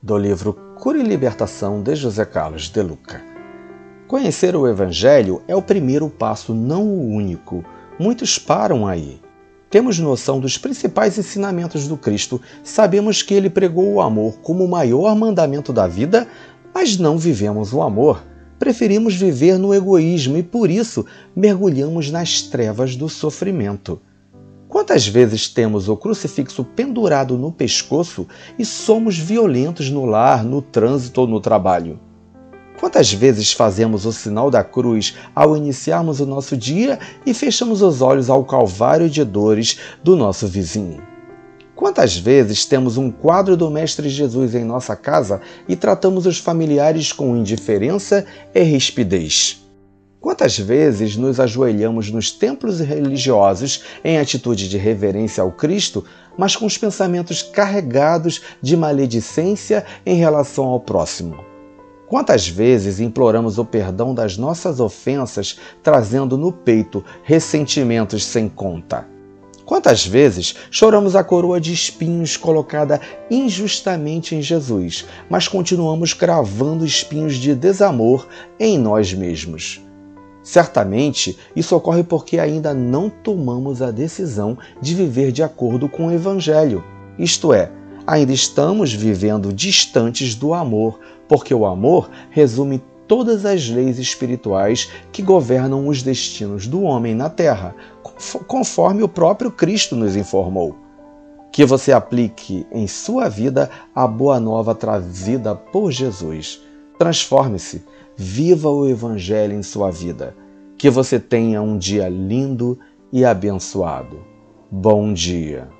do livro Cura e Libertação de José Carlos de Luca. Conhecer o Evangelho é o primeiro passo, não o único. Muitos param aí. Temos noção dos principais ensinamentos do Cristo, sabemos que ele pregou o amor como o maior mandamento da vida, mas não vivemos o amor. Preferimos viver no egoísmo e por isso mergulhamos nas trevas do sofrimento. Quantas vezes temos o crucifixo pendurado no pescoço e somos violentos no lar, no trânsito ou no trabalho? Quantas vezes fazemos o sinal da cruz ao iniciarmos o nosso dia e fechamos os olhos ao calvário de dores do nosso vizinho? Quantas vezes temos um quadro do Mestre Jesus em nossa casa e tratamos os familiares com indiferença e rispidez? Quantas vezes nos ajoelhamos nos templos religiosos em atitude de reverência ao Cristo, mas com os pensamentos carregados de maledicência em relação ao próximo? Quantas vezes imploramos o perdão das nossas ofensas, trazendo no peito ressentimentos sem conta? Quantas vezes choramos a coroa de espinhos colocada injustamente em Jesus, mas continuamos cravando espinhos de desamor em nós mesmos? Certamente, isso ocorre porque ainda não tomamos a decisão de viver de acordo com o Evangelho. Isto é, ainda estamos vivendo distantes do amor, porque o amor resume todas as leis espirituais que governam os destinos do homem na terra, conforme o próprio Cristo nos informou. Que você aplique em sua vida a boa nova trazida por Jesus. Transforme-se Viva o Evangelho em sua vida. Que você tenha um dia lindo e abençoado. Bom dia.